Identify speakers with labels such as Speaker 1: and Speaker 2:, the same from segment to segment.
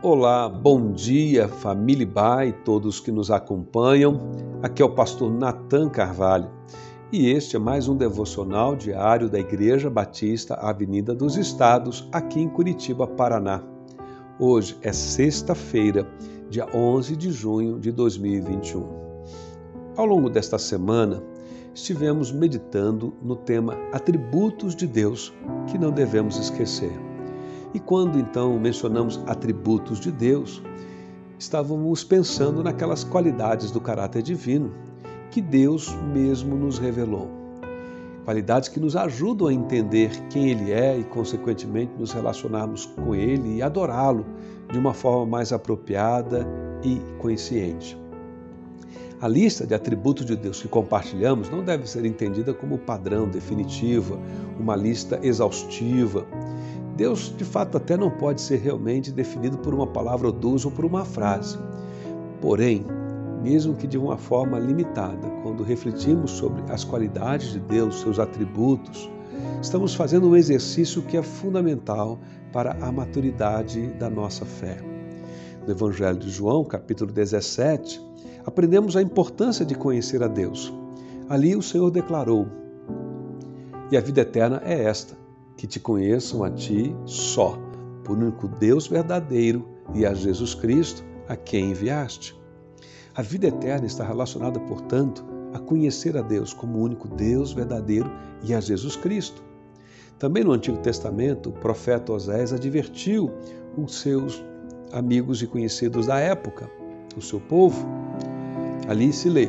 Speaker 1: Olá, bom dia, família Bai, todos que nos acompanham. Aqui é o pastor Nathan Carvalho e este é mais um devocional diário da Igreja Batista Avenida dos Estados, aqui em Curitiba, Paraná. Hoje é sexta-feira, dia 11 de junho de 2021. Ao longo desta semana, estivemos meditando no tema Atributos de Deus que não devemos esquecer. E quando então mencionamos atributos de Deus, estávamos pensando naquelas qualidades do caráter divino que Deus mesmo nos revelou. Qualidades que nos ajudam a entender quem Ele é e, consequentemente, nos relacionarmos com Ele e adorá-lo de uma forma mais apropriada e consciente. A lista de atributos de Deus que compartilhamos não deve ser entendida como padrão definitivo, uma lista exaustiva. Deus, de fato, até não pode ser realmente definido por uma palavra ou duas ou por uma frase. Porém, mesmo que de uma forma limitada, quando refletimos sobre as qualidades de Deus, seus atributos, estamos fazendo um exercício que é fundamental para a maturidade da nossa fé. No Evangelho de João, capítulo 17, aprendemos a importância de conhecer a Deus. Ali o Senhor declarou: E a vida eterna é esta que te conheçam a ti só, por único Deus verdadeiro e a Jesus Cristo, a quem enviaste. A vida eterna está relacionada, portanto, a conhecer a Deus como o único Deus verdadeiro e a Jesus Cristo. Também no Antigo Testamento, o profeta Oséias advertiu os seus amigos e conhecidos da época, o seu povo. Ali se lê: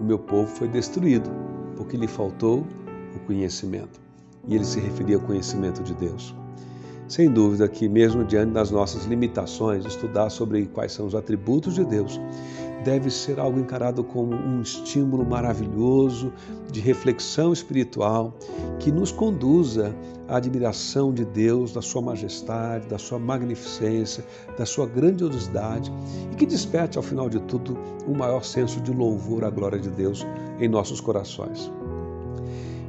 Speaker 1: O meu povo foi destruído, porque lhe faltou o conhecimento e ele se referia ao conhecimento de Deus. Sem dúvida que, mesmo diante das nossas limitações, estudar sobre quais são os atributos de Deus deve ser algo encarado como um estímulo maravilhoso de reflexão espiritual que nos conduza à admiração de Deus, da Sua majestade, da Sua magnificência, da Sua grandiosidade e que desperte, ao final de tudo, um maior senso de louvor à glória de Deus em nossos corações.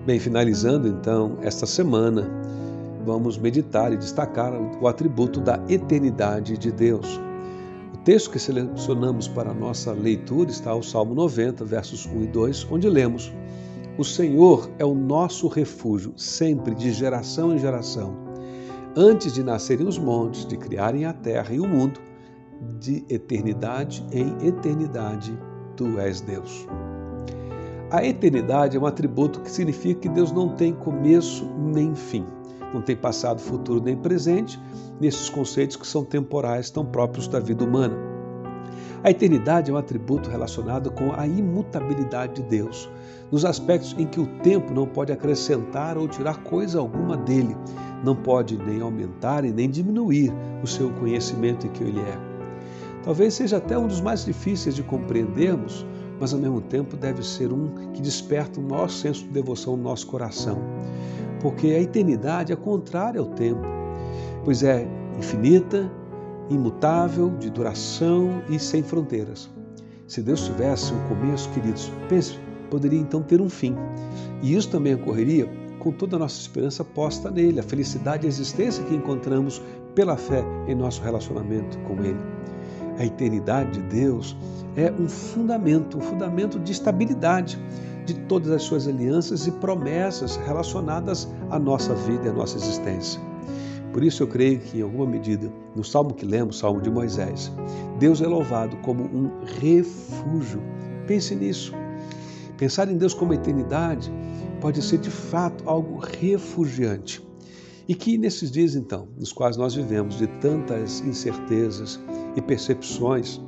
Speaker 1: Bem, finalizando então esta semana, vamos meditar e destacar o atributo da eternidade de Deus. O texto que selecionamos para a nossa leitura está ao Salmo 90, versos 1 e 2, onde lemos: O Senhor é o nosso refúgio, sempre de geração em geração. Antes de nascerem os montes, de criarem a terra e o mundo, de eternidade em eternidade, tu és Deus. A eternidade é um atributo que significa que Deus não tem começo nem fim, não tem passado, futuro nem presente, nesses conceitos que são temporais, tão próprios da vida humana. A eternidade é um atributo relacionado com a imutabilidade de Deus, nos aspectos em que o tempo não pode acrescentar ou tirar coisa alguma dele, não pode nem aumentar e nem diminuir o seu conhecimento em que ele é. Talvez seja até um dos mais difíceis de compreendermos, mas ao mesmo tempo deve ser um que desperta um maior senso de devoção no nosso coração. Porque a eternidade é contrária ao tempo, pois é infinita, imutável, de duração e sem fronteiras. Se Deus tivesse um começo, queridos, pense, poderia então ter um fim. E isso também ocorreria com toda a nossa esperança posta nele, a felicidade e a existência que encontramos pela fé em nosso relacionamento com ele. A eternidade de Deus é um fundamento, um fundamento de estabilidade de todas as suas alianças e promessas relacionadas à nossa vida e à nossa existência. Por isso eu creio que, em alguma medida, no salmo que lemos, salmo de Moisés, Deus é louvado como um refúgio. Pense nisso. Pensar em Deus como eternidade pode ser de fato algo refugiante. E que nesses dias, então, nos quais nós vivemos de tantas incertezas, e percepções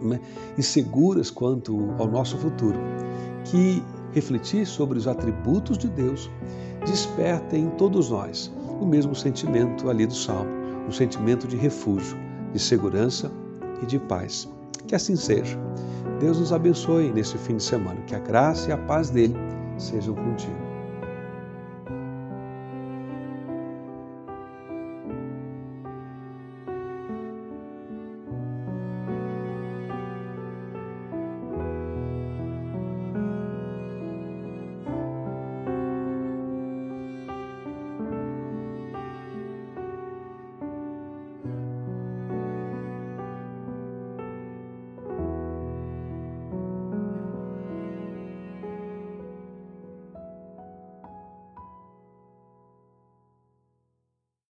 Speaker 1: né, inseguras quanto ao nosso futuro, que refletir sobre os atributos de Deus desperta em todos nós o mesmo sentimento ali do Salmo, um sentimento de refúgio, de segurança e de paz. Que assim seja. Deus nos abençoe nesse fim de semana, que a graça e a paz dele sejam contigo.